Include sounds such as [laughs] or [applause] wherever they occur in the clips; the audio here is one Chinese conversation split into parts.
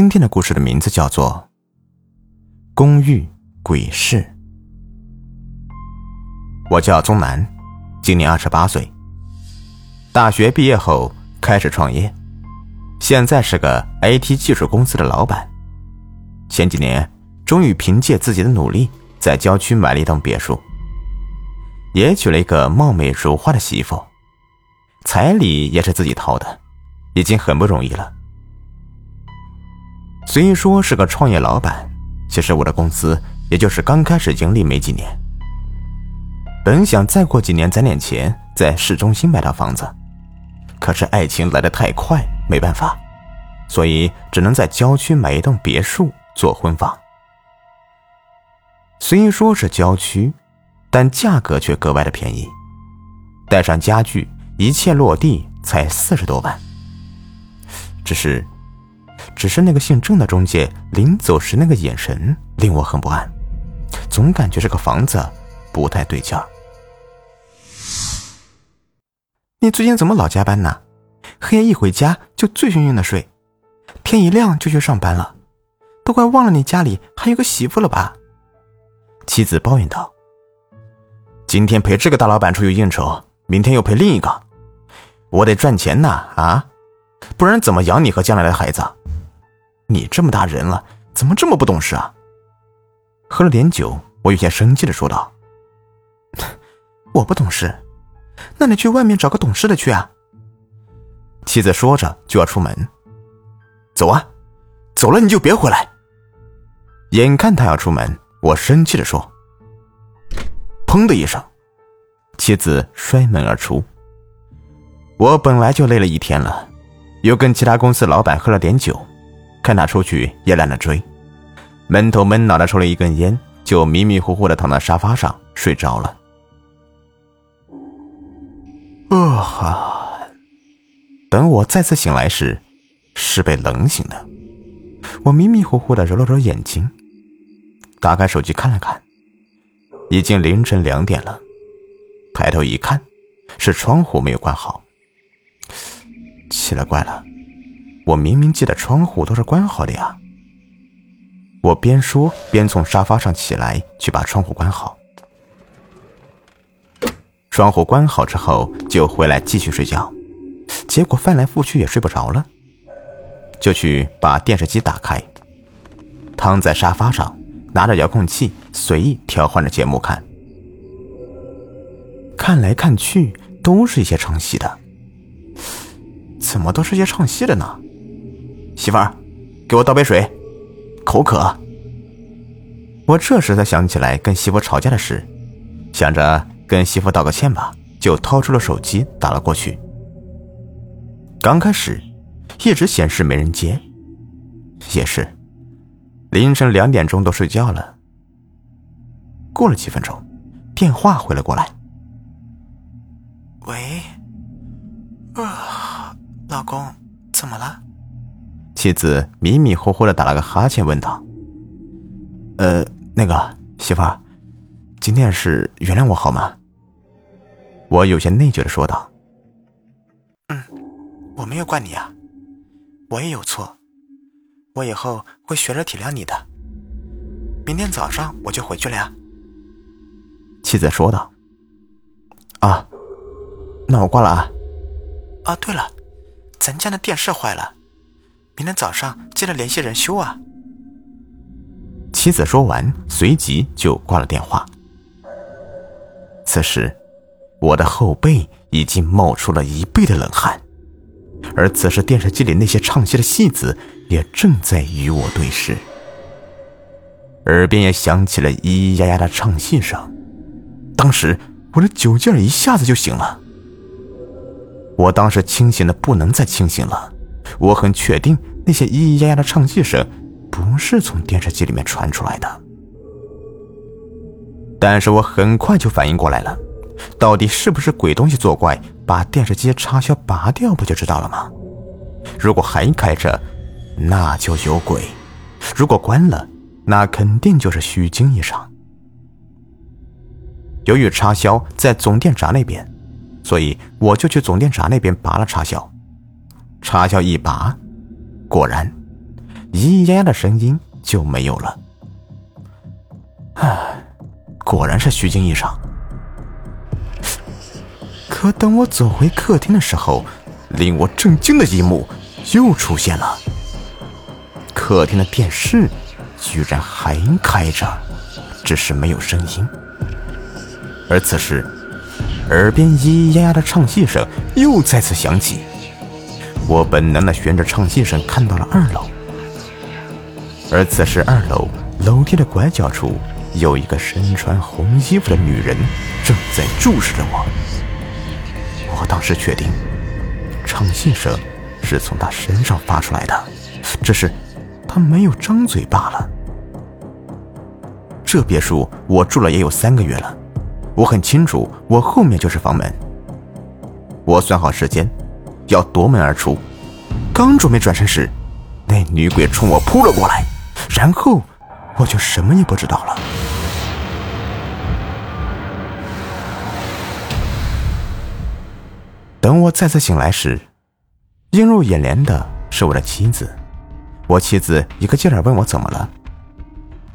今天的故事的名字叫做《公寓鬼事》。我叫宗南，今年二十八岁。大学毕业后开始创业，现在是个 IT 技术公司的老板。前几年终于凭借自己的努力，在郊区买了一栋别墅，也娶了一个貌美如花的媳妇，彩礼也是自己掏的，已经很不容易了。虽说是个创业老板，其实我的公司也就是刚开始盈利没几年。本想再过几年攒点钱，在市中心买套房子，可是爱情来得太快，没办法，所以只能在郊区买一栋别墅做婚房。虽说是郊区，但价格却格外的便宜，带上家具，一切落地才四十多万。只是。只是那个姓郑的中介临走时那个眼神令我很不安，总感觉这个房子不太对劲儿。你最近怎么老加班呢？黑夜一回家就醉醺醺的睡，天一亮就去上班了，都快忘了你家里还有个媳妇了吧？妻子抱怨道：“今天陪这个大老板出去应酬，明天又陪另一个，我得赚钱呐啊，不然怎么养你和将来的孩子？”你这么大人了，怎么这么不懂事啊？喝了点酒，我有些生气的说道：“ [laughs] 我不懂事，那你去外面找个懂事的去啊。”妻子说着就要出门，走啊，走了你就别回来。眼看他要出门，我生气的说：“砰的一声，妻子摔门而出。我本来就累了一天了，又跟其他公司老板喝了点酒。”看他出去也懒得追，闷头闷脑的抽了一根烟，就迷迷糊糊的躺在沙发上睡着了。啊哈！等我再次醒来时，是被冷醒的。我迷迷糊糊的揉了揉眼睛，打开手机看了看，已经凌晨两点了。抬头一看，是窗户没有关好。奇了怪了。我明明记得窗户都是关好的呀！我边说边从沙发上起来，去把窗户关好。窗户关好之后，就回来继续睡觉。结果翻来覆去也睡不着了，就去把电视机打开，躺在沙发上，拿着遥控器随意调换着节目看。看来看去都是一些唱戏的，怎么都是些唱戏的呢？媳妇儿，给我倒杯水，口渴。我这时才想起来跟媳妇吵架的事，想着跟媳妇道个歉吧，就掏出了手机打了过去。刚开始一直显示没人接，也是凌晨两点钟都睡觉了。过了几分钟，电话回了过来。喂，啊，老公，怎么了？妻子迷迷糊糊的打了个哈欠，问道：“呃，那个媳妇儿，今天是原谅我好吗？”我有些内疚的说道：“嗯，我没有怪你啊，我也有错，我以后会学着体谅你的。明天早上我就回去了呀。”妻子说道：“啊，那我挂了啊。啊，对了，咱家的电视坏了。”明天早上记得联系人修啊！妻子说完，随即就挂了电话。此时，我的后背已经冒出了一背的冷汗，而此时电视机里那些唱戏的戏子也正在与我对视，耳边也响起了咿咿呀呀的唱戏声。当时，我的酒劲儿一下子就醒了。我当时清醒的不能再清醒了，我很确定。那些咿咿呀呀的唱戏声，不是从电视机里面传出来的。但是我很快就反应过来了，到底是不是鬼东西作怪，把电视机插销拔掉，不就知道了吗？如果还开着，那就有鬼；如果关了，那肯定就是虚惊一场。由于插销在总电闸那边，所以我就去总电闸那边拔了插销。插销一拔。果然，咿咿呀呀的声音就没有了。唉，果然是虚惊一场。可等我走回客厅的时候，令我震惊的一幕又出现了。客厅的电视居然还开着，只是没有声音。而此时，耳边咿咿呀呀的唱戏声又再次响起。我本能的循着唱戏声看到了二楼，而此时二楼楼梯的拐角处有一个身穿红衣服的女人正在注视着我。我当时确定，唱戏声是从她身上发出来的，只是她没有张嘴罢了。这别墅我住了也有三个月了，我很清楚，我后面就是房门。我算好时间。要夺门而出，刚准备转身时，那女鬼冲我扑了过来，然后我就什么也不知道了。等我再次醒来时，映入眼帘的是我的妻子。我妻子一个劲儿问我怎么了，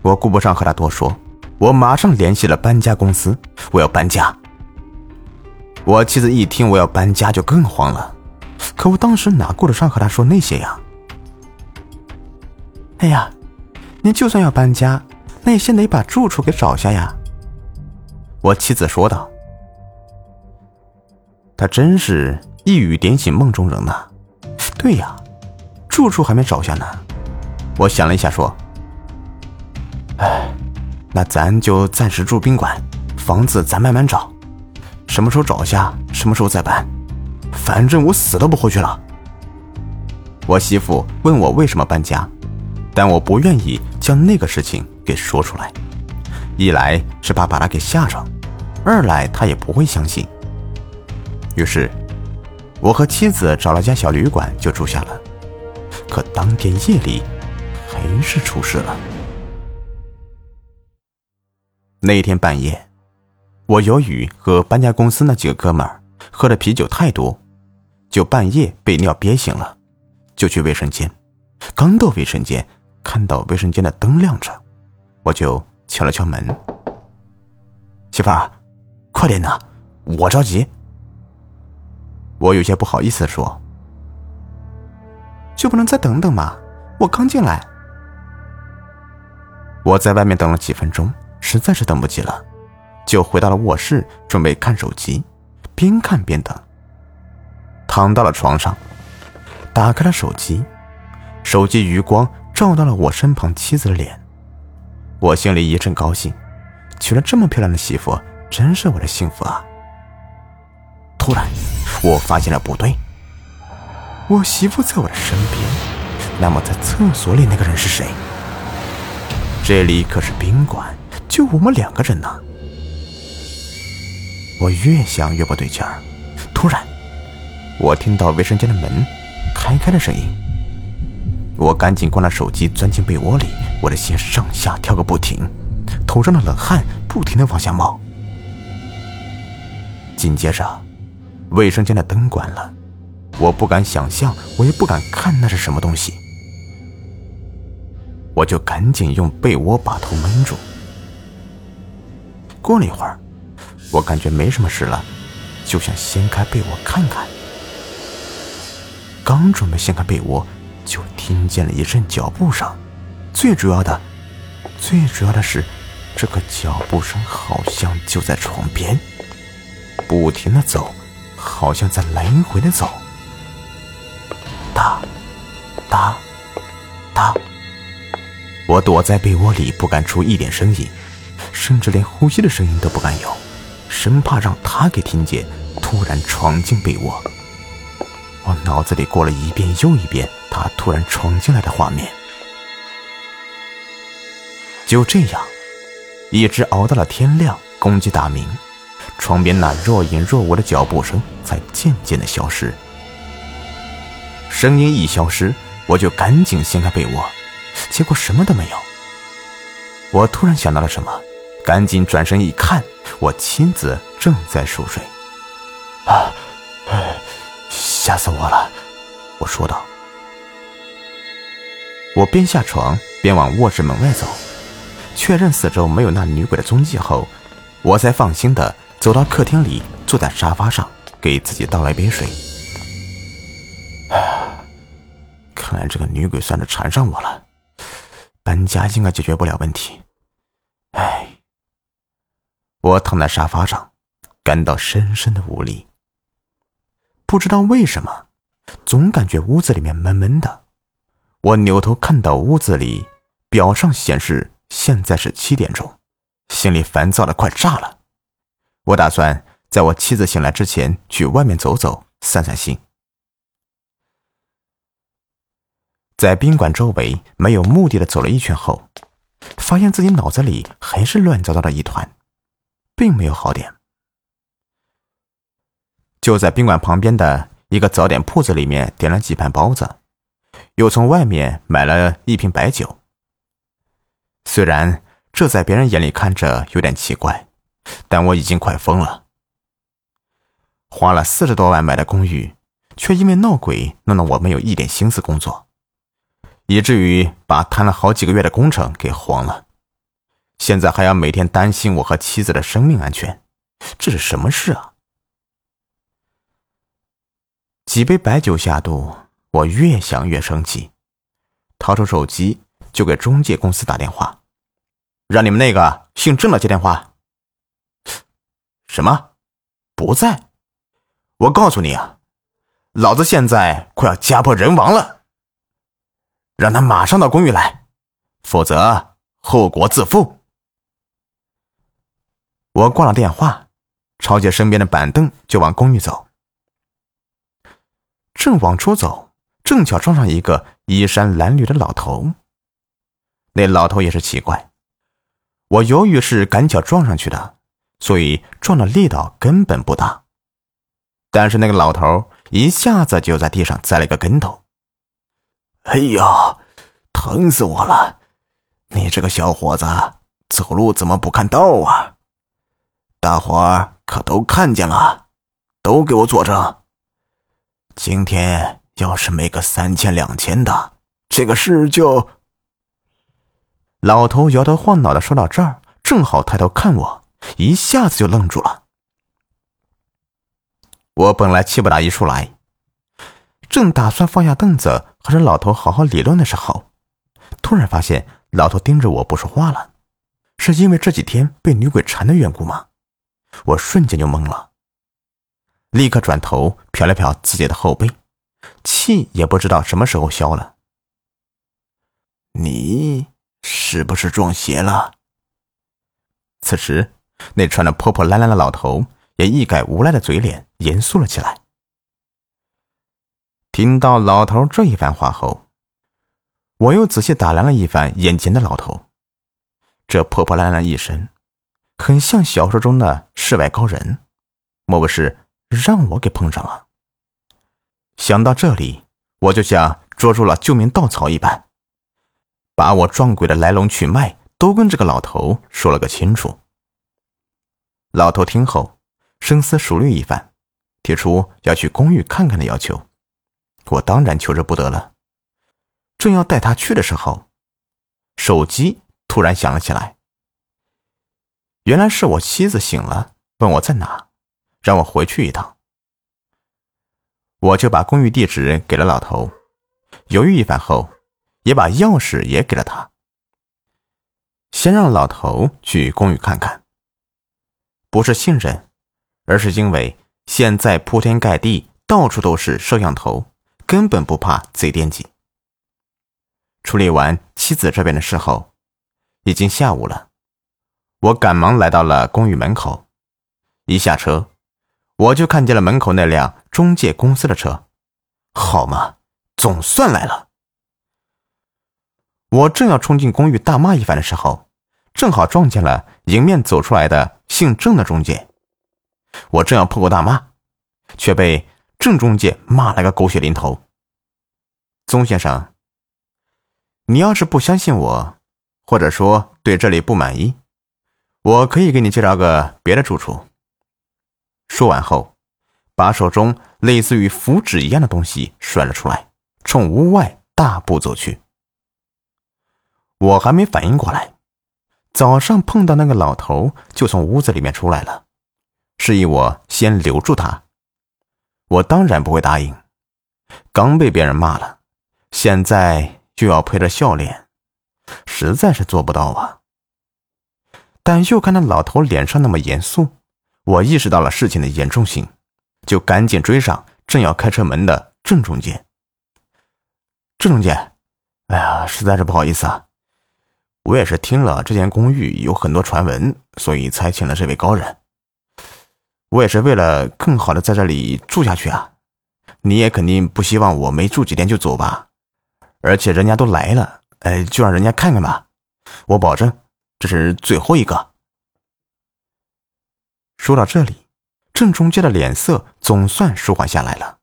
我顾不上和她多说，我马上联系了搬家公司，我要搬家。我妻子一听我要搬家，就更慌了。可我当时哪顾得上和他说那些呀？哎呀，你就算要搬家，那也先得把住处给找下呀。我妻子说道。他真是一语点醒梦中人呐。对呀，住处还没找下呢。我想了一下说：“哎，那咱就暂时住宾馆，房子咱慢慢找，什么时候找下，什么时候再搬。”反正我死都不回去了。我媳妇问我为什么搬家，但我不愿意将那个事情给说出来，一来是怕把她给吓着，二来她也不会相信。于是，我和妻子找了家小旅馆就住下了。可当天夜里，还是出事了。那天半夜，我由于和搬家公司那几个哥们儿喝的啤酒太多。就半夜被尿憋醒了，就去卫生间。刚到卫生间，看到卫生间的灯亮着，我就敲了敲门：“媳妇儿，快点呐，我着急。”我有些不好意思说：“就不能再等等吗？我刚进来。”我在外面等了几分钟，实在是等不及了，就回到了卧室，准备看手机，边看边等。躺到了床上，打开了手机，手机余光照到了我身旁妻子的脸，我心里一阵高兴，娶了这么漂亮的媳妇，真是我的幸福啊！突然，我发现了不对，我媳妇在我的身边，那么在厕所里那个人是谁？这里可是宾馆，就我们两个人呢。我越想越不对劲儿，突然。我听到卫生间的门开开的声音，我赶紧关了手机，钻进被窝里，我的心上下跳个不停，头上的冷汗不停的往下冒。紧接着，卫生间的灯关了，我不敢想象，我也不敢看那是什么东西，我就赶紧用被窝把头闷住。过了一会儿，我感觉没什么事了，就想掀开被窝看看。刚准备掀开被窝，就听见了一阵脚步声。最主要的，最主要的是，这个脚步声好像就在床边，不停的走，好像在来回的走。哒，哒，哒。我躲在被窝里，不敢出一点声音，甚至连呼吸的声音都不敢有，生怕让他给听见，突然闯进被窝。我脑子里过了一遍又一遍他突然闯进来的画面，就这样，一直熬到了天亮，公鸡打鸣，床边那若隐若无的脚步声才渐渐的消失。声音一消失，我就赶紧掀开被窝，结果什么都没有。我突然想到了什么，赶紧转身一看，我妻子正在熟睡。啊！吓死我了！我说道。我边下床边往卧室门外走，确认四周没有那女鬼的踪迹后，我才放心的走到客厅里，坐在沙发上，给自己倒了一杯水。看来这个女鬼算是缠上我了，搬家应该解决不了问题。唉，我躺在沙发上，感到深深的无力。不知道为什么，总感觉屋子里面闷闷的。我扭头看到屋子里表上显示现在是七点钟，心里烦躁的快炸了。我打算在我妻子醒来之前去外面走走，散散心。在宾馆周围没有目的的走了一圈后，发现自己脑子里还是乱糟糟的一团，并没有好点。就在宾馆旁边的一个早点铺子里面点了几盘包子。又从外面买了一瓶白酒。虽然这在别人眼里看着有点奇怪，但我已经快疯了。花了四十多万买的公寓，却因为闹鬼弄得我没有一点心思工作，以至于把谈了好几个月的工程给黄了。现在还要每天担心我和妻子的生命安全，这是什么事啊？几杯白酒下肚。我越想越生气，掏出手机就给中介公司打电话，让你们那个姓郑的接电话。什么？不在？我告诉你啊，老子现在快要家破人亡了，让他马上到公寓来，否则后果自负。我挂了电话，抄起身边的板凳就往公寓走，正往出走。正巧撞上一个衣衫褴褛的老头。那老头也是奇怪，我由于是赶巧撞上去的，所以撞的力道根本不大。但是那个老头一下子就在地上栽了一个跟头。哎呀，疼死我了！你这个小伙子走路怎么不看道啊？大伙儿可都看见了，都给我作证。今天。要是没个三千两千的，这个事就……老头摇头晃脑的说到这儿，正好抬头看我，一下子就愣住了。我本来气不打一处来，正打算放下凳子和这老头好好理论的时候，突然发现老头盯着我不说话了，是因为这几天被女鬼缠的缘故吗？我瞬间就懵了，立刻转头瞟了瞟自己的后背。气也不知道什么时候消了。你是不是撞邪了？此时，那穿的破破烂烂的老头也一改无赖的嘴脸，严肃了起来。听到老头这一番话后，我又仔细打量了一番眼前的老头，这破破烂烂一身，很像小说中的世外高人，莫不是让我给碰上了？想到这里，我就像捉住了救命稻草一般，把我撞鬼的来龙去脉都跟这个老头说了个清楚。老头听后，深思熟虑一番，提出要去公寓看看的要求。我当然求之不得了。正要带他去的时候，手机突然响了起来。原来是我妻子醒了，问我在哪，让我回去一趟。我就把公寓地址给了老头，犹豫一番后，也把钥匙也给了他。先让老头去公寓看看，不是信任，而是因为现在铺天盖地，到处都是摄像头，根本不怕贼惦记。处理完妻子这边的事后，已经下午了，我赶忙来到了公寓门口，一下车。我就看见了门口那辆中介公司的车，好嘛，总算来了。我正要冲进公寓大骂一番的时候，正好撞见了迎面走出来的姓郑的中介。我正要破口大骂，却被郑中介骂了个狗血淋头。宗先生，你要是不相信我，或者说对这里不满意，我可以给你介绍个别的住处。说完后，把手中类似于符纸一样的东西甩了出来，冲屋外大步走去。我还没反应过来，早上碰到那个老头就从屋子里面出来了，示意我先留住他。我当然不会答应，刚被别人骂了，现在就要陪着笑脸，实在是做不到啊。但又看那老头脸上那么严肃，我意识到了事情的严重性，就赶紧追上正要开车门的郑中介。郑中介，哎呀，实在是不好意思啊。我也是听了这间公寓有很多传闻，所以才请了这位高人。我也是为了更好的在这里住下去啊。你也肯定不希望我没住几天就走吧？而且人家都来了，哎，就让人家看看吧。我保证，这是最后一个。说到这里，郑中介的脸色总算舒缓下来了，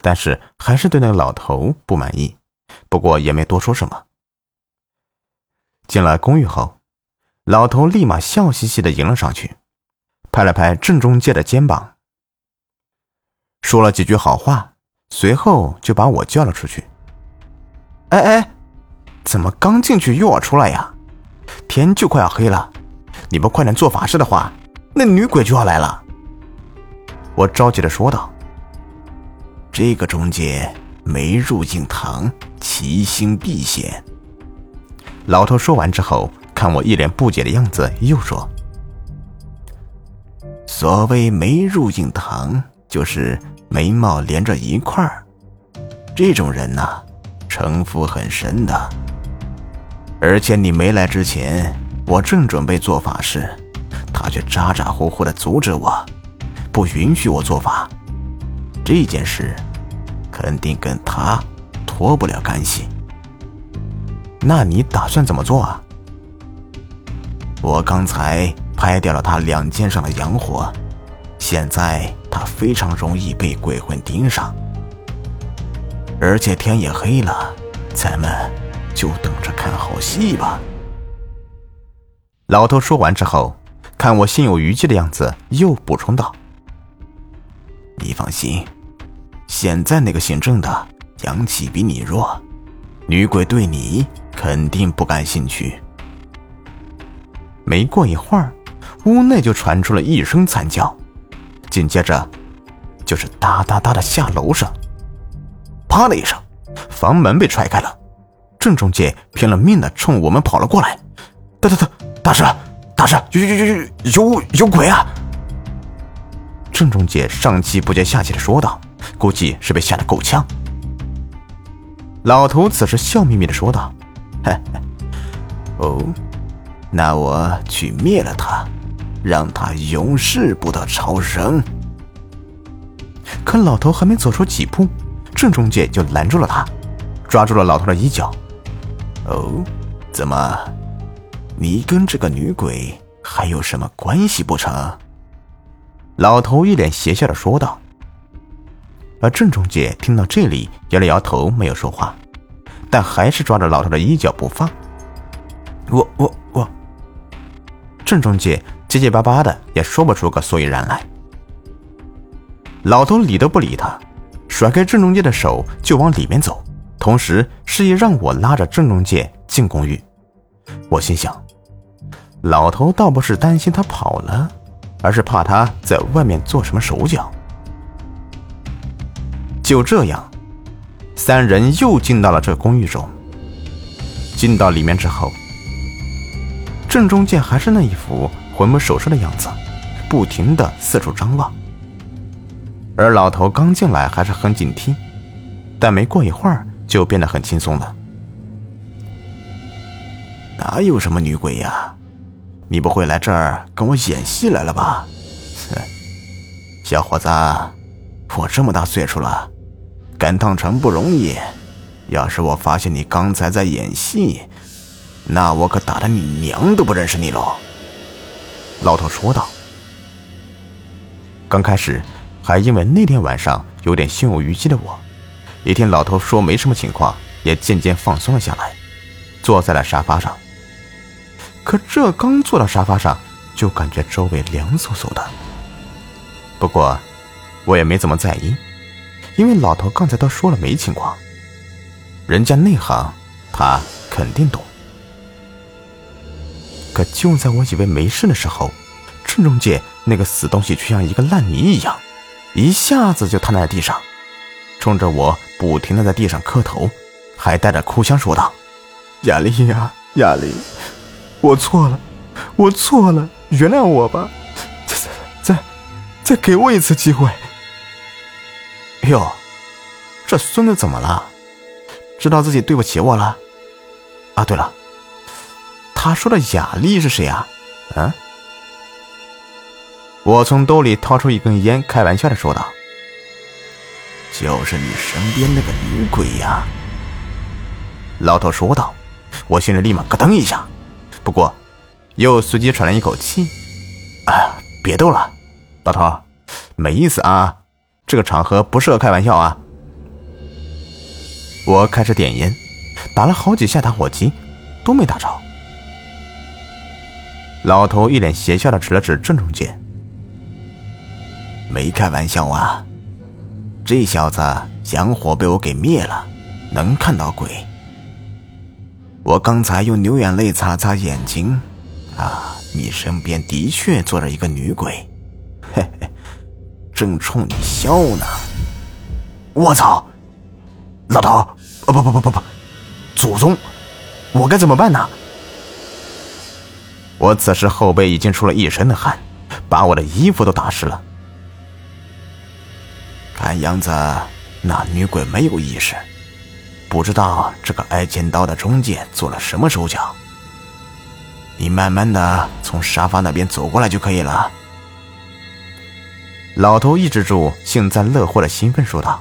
但是还是对那个老头不满意，不过也没多说什么。进了公寓后，老头立马笑嘻嘻的迎了上去，拍了拍郑中介的肩膀，说了几句好话，随后就把我叫了出去。哎哎，怎么刚进去又要出来呀？天就快要黑了，你不快点做法事的话，那女鬼就要来了。我着急的说道：“这个中介没入境堂，其心必险。”老头说完之后，看我一脸不解的样子，又说：“所谓眉入印堂，就是眉毛连着一块儿。这种人呐，城府很深的。而且你没来之前，我正准备做法事，他却咋咋呼呼的阻止我，不允许我做法。这件事，肯定跟他脱不了干系。”那你打算怎么做啊？我刚才拍掉了他两肩上的阳火，现在他非常容易被鬼魂盯上，而且天也黑了，咱们就等着看好戏吧。老头说完之后，看我心有余悸的样子，又补充道：“你放心，现在那个姓郑的阳气比你弱，女鬼对你。”肯定不感兴趣。没过一会儿，屋内就传出了一声惨叫，紧接着就是哒哒哒的下楼声。啪的一声，房门被踹开了，郑中介拼了命的冲我们跑了过来。大大大大师，大师，有有有有有有鬼啊！郑中介上气不接下气的说道，估计是被吓得够呛。老头此时笑眯眯的说道。哦，那我去灭了他，让他永世不得超生。可老头还没走出几步，郑中介就拦住了他，抓住了老头的衣角。哦，怎么，你跟这个女鬼还有什么关系不成？老头一脸邪笑的说道。而郑中介听到这里，摇了摇头，没有说话。但还是抓着老头的衣角不放。我我我，郑中介结结巴巴的也说不出个所以然来。老头理都不理他，甩开郑中介的手就往里面走，同时示意让我拉着郑中介进公寓。我心想，老头倒不是担心他跑了，而是怕他在外面做什么手脚。就这样。三人又进到了这公寓中。进到里面之后，郑中介还是那一副魂不守舍的样子，不停的四处张望。而老头刚进来还是很警惕，但没过一会儿就变得很轻松了。哪有什么女鬼呀？你不会来这儿跟我演戏来了吧？哼，小伙子，我这么大岁数了。赶趟城不容易，要是我发现你刚才在演戏，那我可打的你娘都不认识你喽。”老头说道。刚开始还因为那天晚上有点心有余悸的我，一听老头说没什么情况，也渐渐放松了下来，坐在了沙发上。可这刚坐到沙发上，就感觉周围凉飕飕的。不过，我也没怎么在意。因为老头刚才都说了没情况，人家内行，他肯定懂。可就在我以为没事的时候，郑中介那个死东西却像一个烂泥一样，一下子就瘫在地上，冲着我不停的在地上磕头，还带着哭腔说道：“亚丽呀，亚丽，我错了，我错了，原谅我吧，再再再给我一次机会。”哟，这孙子怎么了？知道自己对不起我了？啊，对了，他说的雅丽是谁啊？嗯？我从兜里掏出一根烟，开玩笑的说道：“就是你身边那个女鬼呀。”老头说道。我心里立马咯噔一下，不过又随即喘了一口气：“哎，别逗了，老头，没意思啊。”这个场合不适合开玩笑啊！我开始点烟，打了好几下打火机，都没打着。老头一脸邪笑的指了指郑中介：“没开玩笑啊，这小子香火被我给灭了，能看到鬼。我刚才用牛眼泪擦擦眼睛，啊，你身边的确坐着一个女鬼，嘿嘿。”正冲你笑呢！我操，老头，哦不不不不不，祖宗，我该怎么办呢？我此时后背已经出了一身的汗，把我的衣服都打湿了。看样子那女鬼没有意识，不知道这个挨尖刀的中介做了什么手脚。你慢慢的从沙发那边走过来就可以了。老头抑制住幸灾乐祸的兴奋，说道：“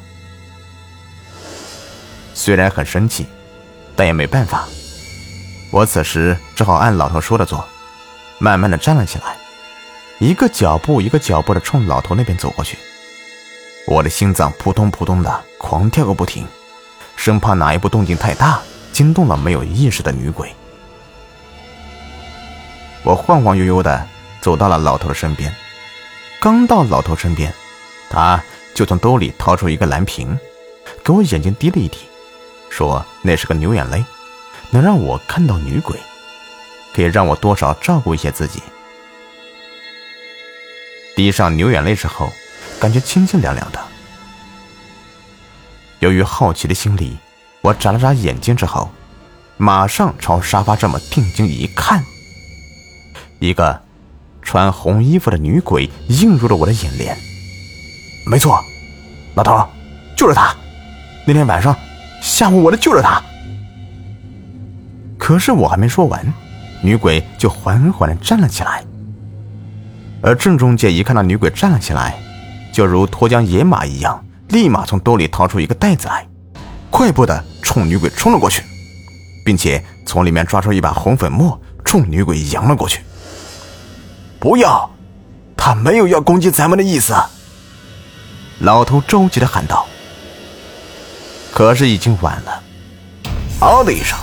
虽然很生气，但也没办法。我此时只好按老头说的做，慢慢的站了起来，一个脚步一个脚步的冲老头那边走过去。我的心脏扑通扑通的狂跳个不停，生怕哪一步动静太大，惊动了没有意识的女鬼。我晃晃悠悠的走到了老头的身边。”刚到老头身边，他就从兜里掏出一个蓝瓶，给我眼睛滴了一滴，说：“那是个牛眼泪，能让我看到女鬼，可以让我多少照顾一些自己。”滴上牛眼泪之后，感觉清清凉凉的。由于好奇的心理，我眨了眨眼睛之后，马上朝沙发这么定睛一看，一个。穿红衣服的女鬼映入了我的眼帘。没错，老头，就是她。那天晚上吓唬我的就是她。可是我还没说完，女鬼就缓缓的站了起来。而郑中介一看到女鬼站了起来，就如脱缰野马一样，立马从兜里掏出一个袋子来，快步的冲女鬼冲了过去，并且从里面抓出一把红粉末，冲女鬼扬了过去。不要，他没有要攻击咱们的意思。老头着急的喊道。可是已经晚了，嗷的一声，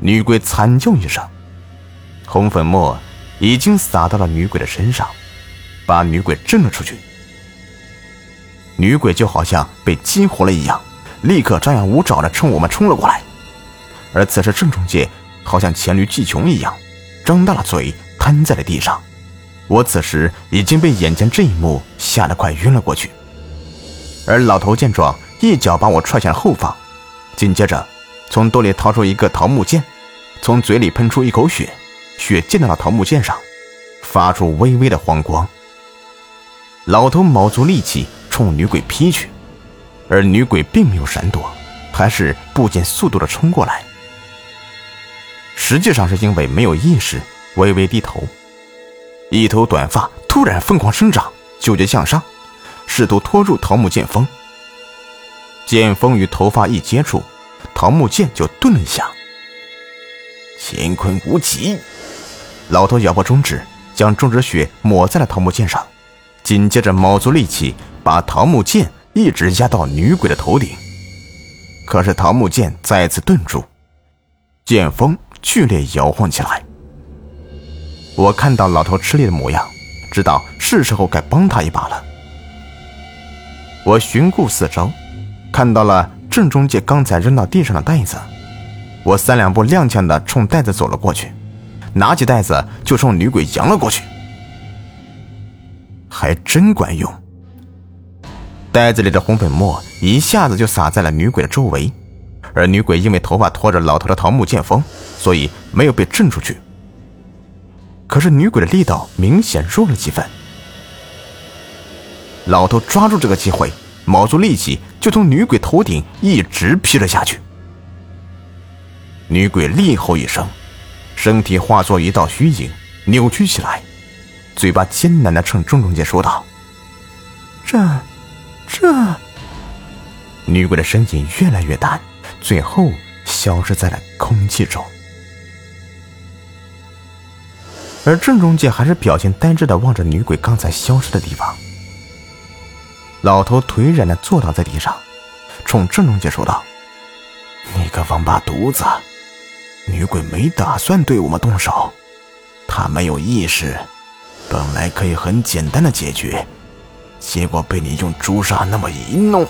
女鬼惨叫一声，红粉末已经洒到了女鬼的身上，把女鬼震了出去。女鬼就好像被激活了一样，立刻张牙舞爪的冲我们冲了过来。而此时郑中介好像黔驴技穷一样，张大了嘴。瘫在了地上，我此时已经被眼前这一幕吓得快晕了过去。而老头见状，一脚把我踹向了后方，紧接着从兜里掏出一个桃木剑，从嘴里喷出一口血，血溅到了桃木剑上，发出微微的黄光。老头卯足力气冲女鬼劈去，而女鬼并没有闪躲，还是不减速度的冲过来。实际上是因为没有意识。微微低头，一头短发突然疯狂生长，纠结向上，试图拖住桃木剑锋。剑锋与头发一接触，桃木剑就顿了一下。乾坤无极，老头咬破中指，将中指血抹在了桃木剑上，紧接着卯足力气把桃木剑一直压到女鬼的头顶。可是桃木剑再次顿住，剑锋剧烈摇晃起来。我看到老头吃力的模样，知道是时候该帮他一把了。我寻顾四周，看到了郑中介刚才扔到地上的袋子，我三两步踉跄的冲袋子走了过去，拿起袋子就冲女鬼扬了过去，还真管用。袋子里的红粉末一下子就洒在了女鬼的周围，而女鬼因为头发拖着老头的桃木剑锋，所以没有被震出去。可是女鬼的力道明显弱了几分。老头抓住这个机会，卯足力气就从女鬼头顶一直劈了下去。女鬼厉吼一声，身体化作一道虚影，扭曲起来，嘴巴艰难的冲郑中杰说道：“这，这……”女鬼的身影越来越淡，最后消失在了空气中。而郑中介还是表情呆滞的望着女鬼刚才消失的地方。老头颓然的坐倒在地上，冲郑中介说道：“你个王八犊子！”女鬼没打算对我们动手，她没有意识，本来可以很简单的解决，结果被你用朱砂那么一弄，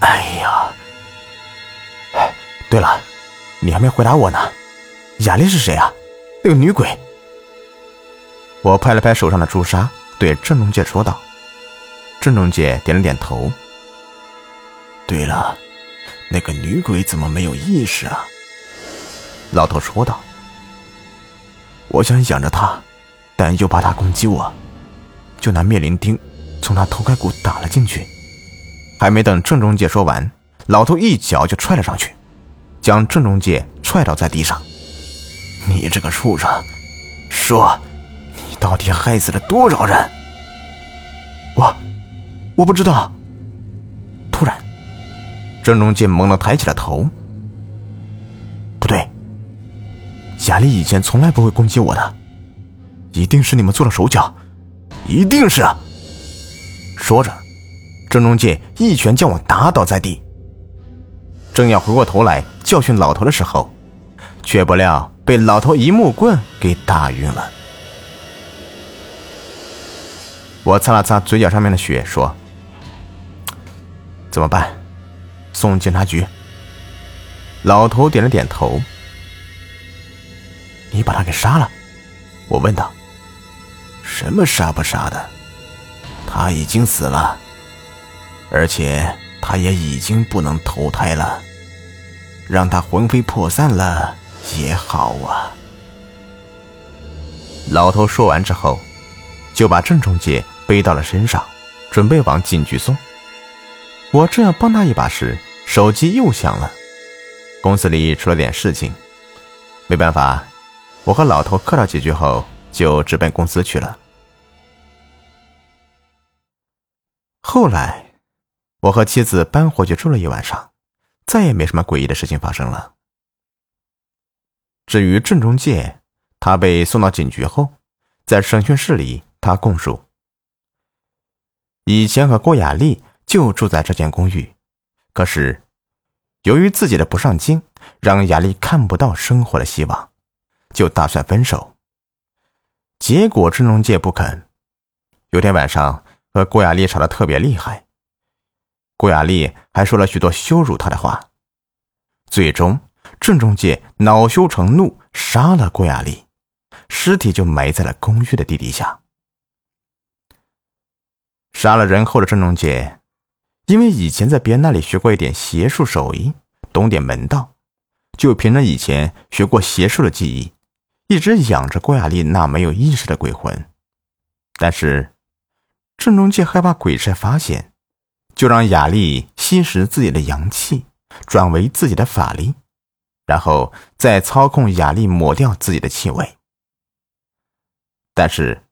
哎呀！哎，对了，你还没回答我呢，雅丽是谁啊？那个女鬼。我拍了拍手上的朱砂，对郑中介说道。郑中介点了点头。对了，那个女鬼怎么没有意识啊？老头说道：“我想养着她，但又怕她攻击我，就拿灭灵钉从他头盖骨打了进去。”还没等郑中介说完，老头一脚就踹了上去，将郑中介踹倒在地上。“你这个畜生，说，你到底害死了多少人？”“我，我不知道。”突然，郑中介猛地抬起了头。不对。贾丽以前从来不会攻击我的，一定是你们做了手脚，一定是。说着，郑中介一拳将我打倒在地。正要回过头来教训老头的时候，却不料被老头一木棍给打晕了。我擦了擦嘴角上面的血，说：“怎么办？送警察局？”老头点了点头。你把他给杀了？我问道。什么杀不杀的？他已经死了，而且他也已经不能投胎了。让他魂飞魄散了也好啊。老头说完之后，就把郑中介背到了身上，准备往警局送。我正要帮他一把时，手机又响了。公司里出了点事情，没办法。我和老头客套几句后，就直奔公司去了。后来，我和妻子搬回去住了一晚上，再也没什么诡异的事情发生了。至于郑中介，他被送到警局后，在审讯室里，他供述：以前和郭雅丽就住在这间公寓，可是由于自己的不上进，让雅丽看不到生活的希望。就打算分手，结果郑中介不肯。有天晚上和郭雅丽吵得特别厉害，郭雅丽还说了许多羞辱他的话。最终，郑中介恼羞成怒，杀了郭雅丽，尸体就埋在了公寓的地底下。杀了人后的郑中介，因为以前在别人那里学过一点邪术手艺，懂点门道，就凭着以前学过邪术的记忆。一直养着郭雅丽那没有意识的鬼魂，但是郑中介害怕鬼差发现，就让雅丽吸食自己的阳气，转为自己的法力，然后再操控雅丽抹掉自己的气味。但是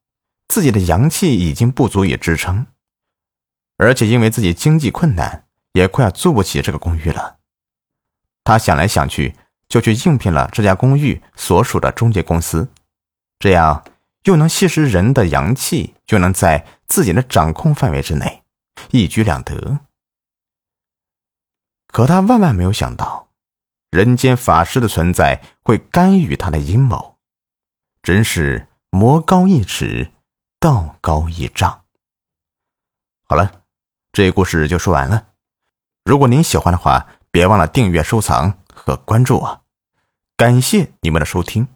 自己的阳气已经不足以支撑，而且因为自己经济困难，也快要租不起这个公寓了。他想来想去。就去应聘了这家公寓所属的中介公司，这样又能吸食人的阳气，又能在自己的掌控范围之内，一举两得。可他万万没有想到，人间法师的存在会干预他的阴谋，真是魔高一尺，道高一丈。好了，这故事就说完了。如果您喜欢的话，别忘了订阅、收藏和关注我。感谢你们的收听。